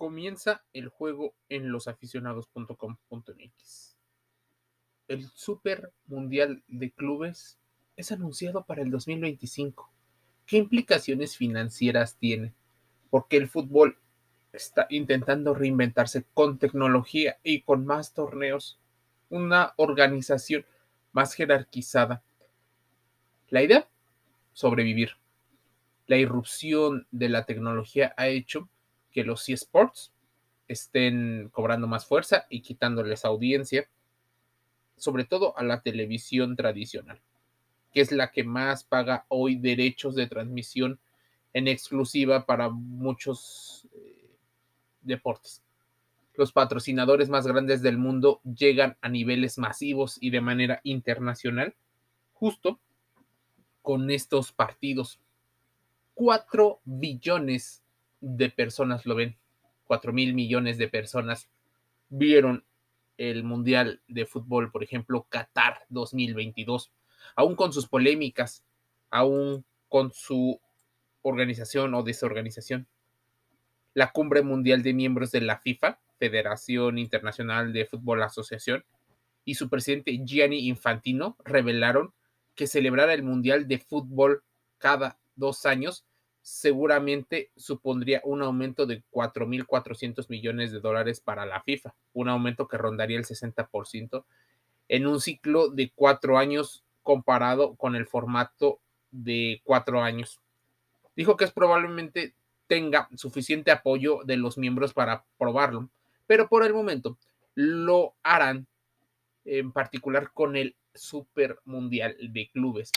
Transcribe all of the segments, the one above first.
comienza el juego en losaficionados.com.mx. El Super Mundial de Clubes es anunciado para el 2025. ¿Qué implicaciones financieras tiene? Porque el fútbol está intentando reinventarse con tecnología y con más torneos, una organización más jerarquizada. La idea, sobrevivir. La irrupción de la tecnología ha hecho que los eSports estén cobrando más fuerza y quitándoles audiencia, sobre todo a la televisión tradicional, que es la que más paga hoy derechos de transmisión en exclusiva para muchos eh, deportes. Los patrocinadores más grandes del mundo llegan a niveles masivos y de manera internacional justo con estos partidos. 4 billones de personas lo ven. 4 mil millones de personas vieron el Mundial de Fútbol, por ejemplo, Qatar 2022, aún con sus polémicas, aún con su organización o desorganización. La cumbre mundial de miembros de la FIFA, Federación Internacional de Fútbol Asociación, y su presidente Gianni Infantino revelaron que celebrar el Mundial de Fútbol cada dos años seguramente supondría un aumento de 4.400 millones de dólares para la FIFA, un aumento que rondaría el 60% en un ciclo de cuatro años comparado con el formato de cuatro años. Dijo que es probablemente tenga suficiente apoyo de los miembros para probarlo, pero por el momento lo harán en particular con el Super Mundial de Clubes.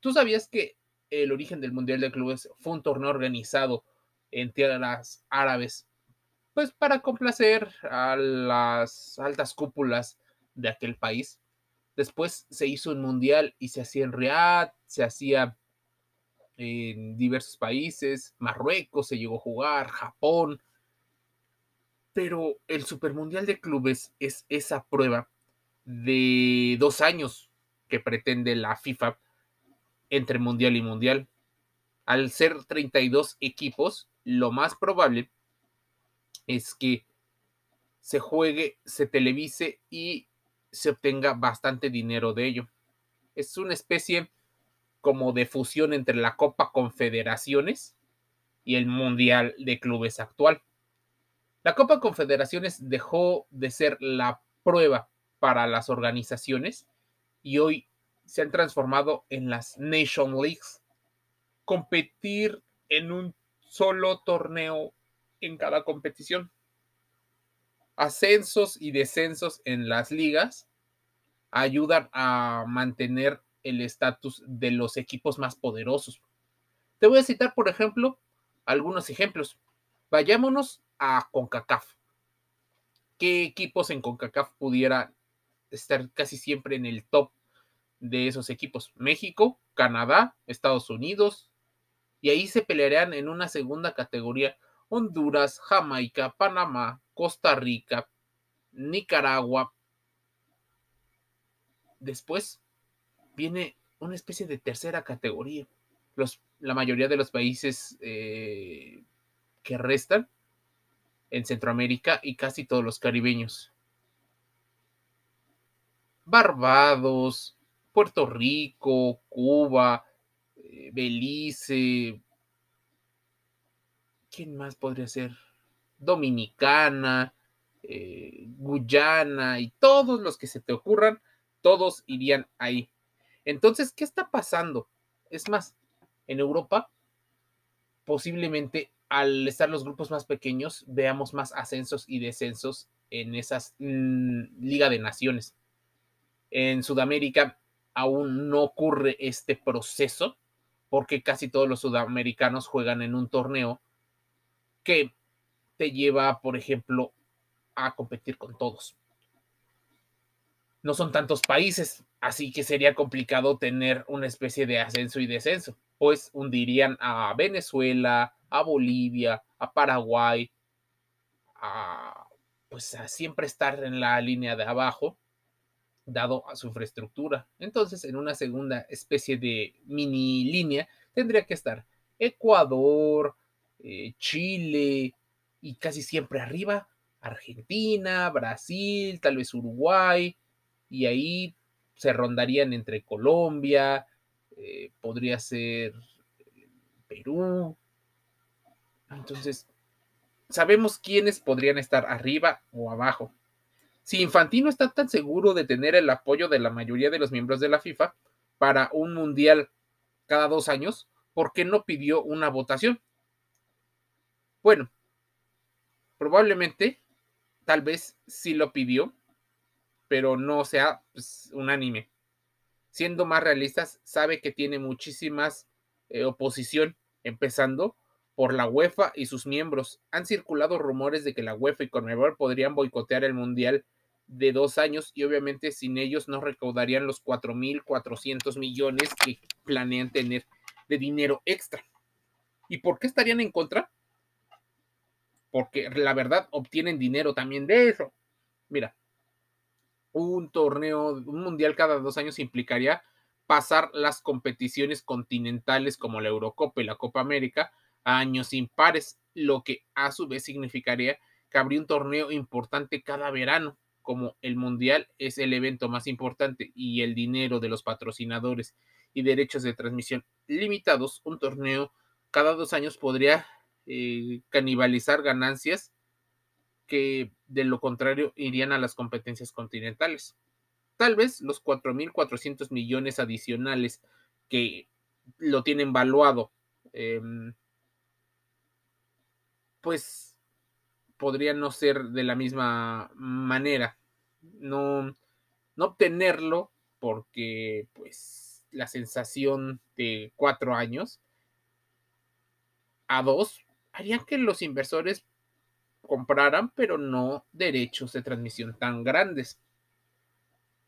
¿Tú sabías que el origen del Mundial de Clubes fue un torneo organizado en tierras árabes, pues para complacer a las altas cúpulas de aquel país. Después se hizo un mundial y se hacía en Riyadh, se hacía en diversos países, Marruecos se llegó a jugar, Japón. Pero el Supermundial de Clubes es esa prueba de dos años que pretende la FIFA entre mundial y mundial. Al ser 32 equipos, lo más probable es que se juegue, se televise y se obtenga bastante dinero de ello. Es una especie como de fusión entre la Copa Confederaciones y el Mundial de Clubes actual. La Copa Confederaciones dejó de ser la prueba para las organizaciones y hoy se han transformado en las Nation Leagues. Competir en un solo torneo en cada competición. Ascensos y descensos en las ligas ayudan a mantener el estatus de los equipos más poderosos. Te voy a citar, por ejemplo, algunos ejemplos. Vayámonos a CONCACAF. ¿Qué equipos en CONCACAF pudieran estar casi siempre en el top de esos equipos. México, Canadá, Estados Unidos, y ahí se pelearían en una segunda categoría Honduras, Jamaica, Panamá, Costa Rica, Nicaragua. Después viene una especie de tercera categoría. Los, la mayoría de los países eh, que restan en Centroamérica y casi todos los caribeños. Barbados, Puerto Rico, Cuba, eh, Belice, ¿quién más podría ser? Dominicana, eh, Guyana y todos los que se te ocurran, todos irían ahí. Entonces, ¿qué está pasando? Es más, en Europa, posiblemente al estar los grupos más pequeños, veamos más ascensos y descensos en esas mm, Liga de Naciones. En Sudamérica aún no ocurre este proceso porque casi todos los sudamericanos juegan en un torneo que te lleva, por ejemplo, a competir con todos. No son tantos países, así que sería complicado tener una especie de ascenso y descenso, pues hundirían a Venezuela, a Bolivia, a Paraguay, a pues a siempre estar en la línea de abajo dado a su infraestructura. Entonces, en una segunda especie de mini línea, tendría que estar Ecuador, eh, Chile, y casi siempre arriba Argentina, Brasil, tal vez Uruguay, y ahí se rondarían entre Colombia, eh, podría ser Perú. Entonces, sabemos quiénes podrían estar arriba o abajo. Si Infantino está tan seguro de tener el apoyo de la mayoría de los miembros de la FIFA para un mundial cada dos años, ¿por qué no pidió una votación? Bueno, probablemente, tal vez sí lo pidió, pero no sea pues, unánime. Siendo más realistas, sabe que tiene muchísimas eh, oposición, empezando por la UEFA y sus miembros. Han circulado rumores de que la UEFA y Conmebol podrían boicotear el Mundial de dos años y obviamente sin ellos no recaudarían los 4.400 millones que planean tener de dinero extra. ¿Y por qué estarían en contra? Porque la verdad obtienen dinero también de eso. Mira, un torneo, un mundial cada dos años implicaría pasar las competiciones continentales como la Eurocopa y la Copa América a años impares, lo que a su vez significaría que habría un torneo importante cada verano, como el mundial es el evento más importante y el dinero de los patrocinadores y derechos de transmisión limitados, un torneo cada dos años podría eh, canibalizar ganancias que de lo contrario irían a las competencias continentales. Tal vez los 4.400 millones adicionales que lo tienen valuado, em, pues podrían no ser de la misma manera. No, no obtenerlo porque pues la sensación de cuatro años a dos harían que los inversores compraran, pero no derechos de transmisión tan grandes.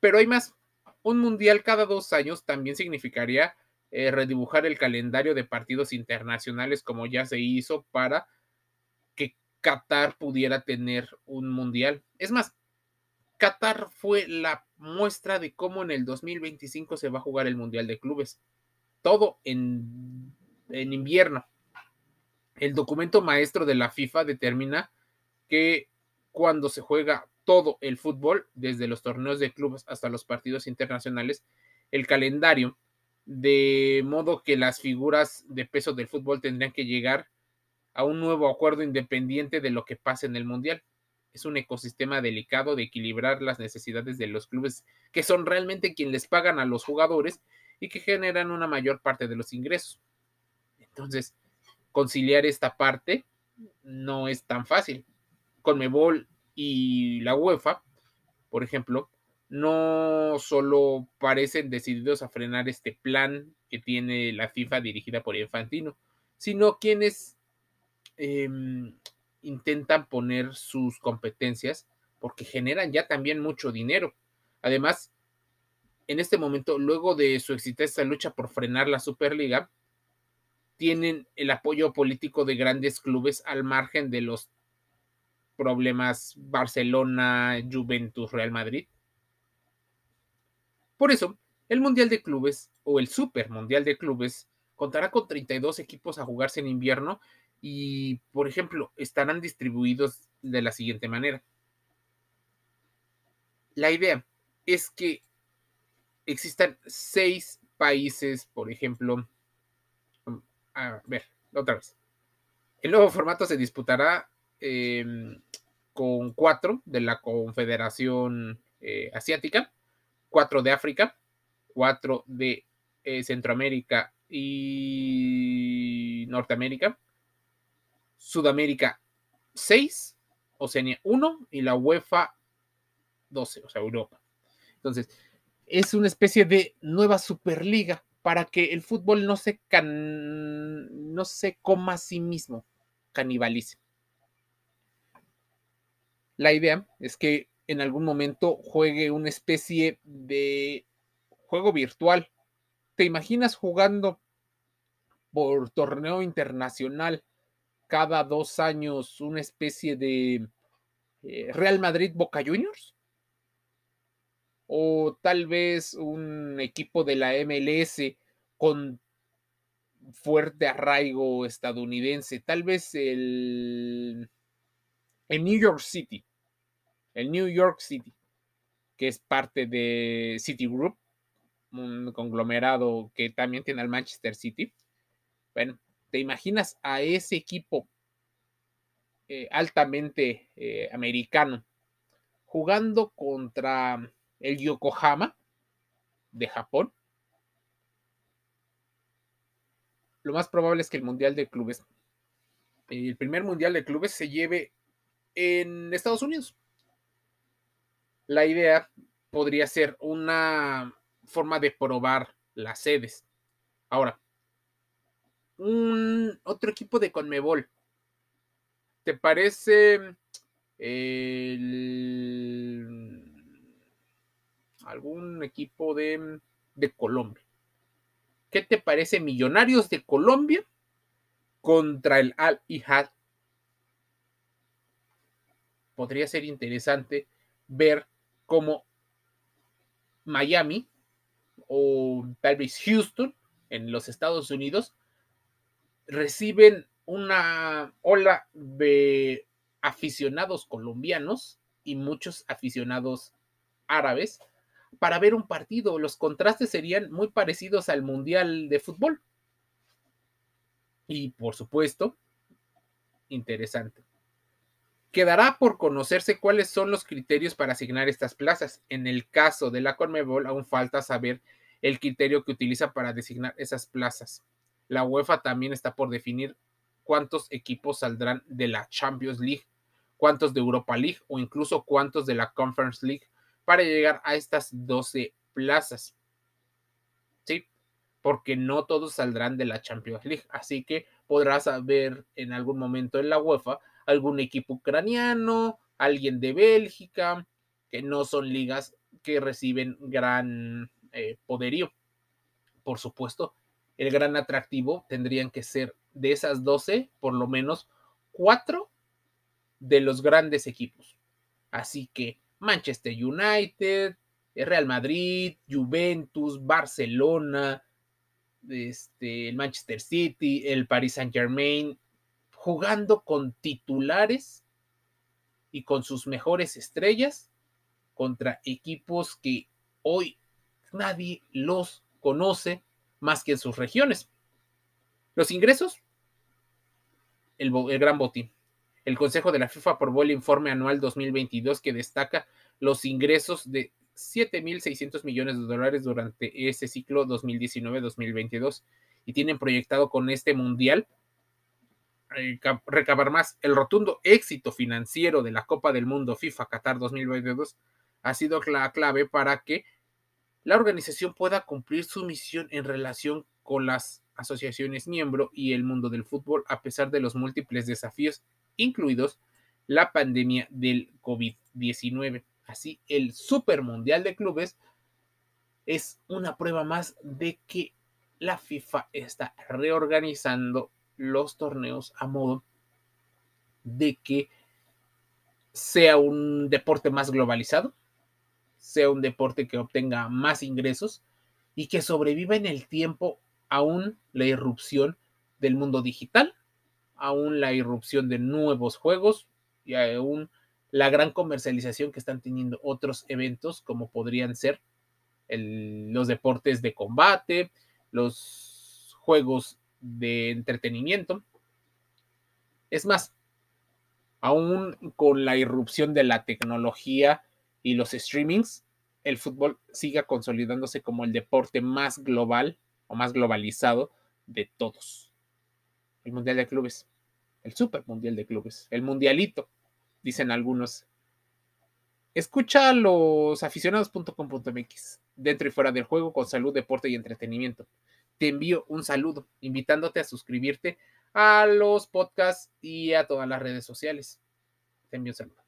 Pero hay más. Un mundial cada dos años también significaría eh, redibujar el calendario de partidos internacionales como ya se hizo para que Qatar pudiera tener un mundial. Es más, Qatar fue la muestra de cómo en el 2025 se va a jugar el Mundial de Clubes. Todo en, en invierno. El documento maestro de la FIFA determina que cuando se juega todo el fútbol, desde los torneos de clubes hasta los partidos internacionales, el calendario, de modo que las figuras de peso del fútbol tendrían que llegar a un nuevo acuerdo independiente de lo que pase en el Mundial. Es un ecosistema delicado de equilibrar las necesidades de los clubes, que son realmente quienes les pagan a los jugadores y que generan una mayor parte de los ingresos. Entonces, conciliar esta parte no es tan fácil. Conmebol y la UEFA, por ejemplo, no solo parecen decididos a frenar este plan que tiene la FIFA dirigida por Infantino, sino quienes em, intentan poner sus competencias porque generan ya también mucho dinero. Además, en este momento, luego de su exitosa lucha por frenar la Superliga, tienen el apoyo político de grandes clubes al margen de los problemas Barcelona, Juventus, Real Madrid. Por eso, el Mundial de Clubes o el Super Mundial de Clubes contará con 32 equipos a jugarse en invierno y, por ejemplo, estarán distribuidos de la siguiente manera. La idea es que existan seis países, por ejemplo, a ver, otra vez. El nuevo formato se disputará em, con cuatro de la Confederación eh, Asiática, cuatro de África, cuatro de eh, Centroamérica y Norteamérica, Sudamérica 6, Oceanía 1 y la UEFA 12, o sea, Europa. Entonces, es una especie de nueva Superliga para que el fútbol no se, no se coma a sí mismo, canibalice. La idea es que en algún momento juegue una especie de juego virtual. ¿Te imaginas jugando por torneo internacional cada dos años una especie de eh, Real Madrid Boca Juniors? O tal vez un equipo de la MLS con fuerte arraigo estadounidense. Tal vez el en New York City. El New York City, que es parte de Citigroup, un conglomerado que también tiene al Manchester City. Bueno, ¿te imaginas a ese equipo eh, altamente eh, americano jugando contra el Yokohama de Japón? Lo más probable es que el Mundial de Clubes, el primer Mundial de Clubes se lleve en Estados Unidos. La idea podría ser una forma de probar las sedes. Ahora, un otro equipo de Conmebol. ¿Te parece algún equipo de, de Colombia? ¿Qué te parece Millonarios de Colombia contra el Al Ihad? Podría ser interesante ver cómo Miami o tal vez Houston en los Estados Unidos reciben una ola de aficionados colombianos y muchos aficionados árabes para ver un partido. Los contrastes serían muy parecidos al Mundial de Fútbol. Y por supuesto, interesante. Quedará por conocerse cuáles son los criterios para asignar estas plazas. En el caso de la Conmebol, aún falta saber el criterio que utiliza para designar esas plazas. La UEFA también está por definir cuántos equipos saldrán de la Champions League, cuántos de Europa League o incluso cuántos de la Conference League para llegar a estas 12 plazas. Sí, porque no todos saldrán de la Champions League. Así que podrás ver en algún momento en la UEFA algún equipo ucraniano, alguien de Bélgica, que no son ligas que reciben gran eh, poderío. Por supuesto, el gran atractivo tendrían que ser de esas 12, por lo menos cuatro de los grandes equipos. Así que Manchester United, Real Madrid, Juventus, Barcelona, este, el Manchester City, el Paris Saint Germain, jugando con titulares y con sus mejores estrellas contra equipos que hoy nadie los conoce más que en sus regiones. Los ingresos, el, gran botín. El Consejo de la FIFA aprobó el informe anual 2022 que destaca los ingresos de 7.600 millones de dólares durante ese ciclo 2019-2022 y tienen proyectado con este mundial recabar más. El rotundo éxito financiero de la Copa del Mundo FIFA Qatar 2022 ha sido la clave para que la organización pueda cumplir su misión en relación con las asociaciones miembro y el mundo del fútbol a pesar de los múltiples desafíos, incluidos la pandemia del COVID-19. Así, el Super Mundial de Clubes es una prueba más de que la FIFA está reorganizando los torneos a modo de que sea un deporte más globalizado, sea un deporte que obtenga más ingresos y que sobreviva en el tiempo aún la irrupción del mundo digital, aún la irrupción de nuevos juegos y aún la gran comercialización que están teniendo otros eventos como podrían ser los deportes de combate, los juegos de entretenimiento. Es más, aún con la irrupción de la tecnología y los streamings, el fútbol siga consolidándose como el deporte más global o más globalizado de todos. El Mundial de Clubes, el Super Mundial de Clubes, el Mundialito, dicen algunos. Escucha los aficionados.com.mx, dentro y fuera del juego, con salud, deporte y entretenimiento te envío un saludo, invitándote a suscribirte a los podcasts y a todas las redes sociales. Te envío un saludo.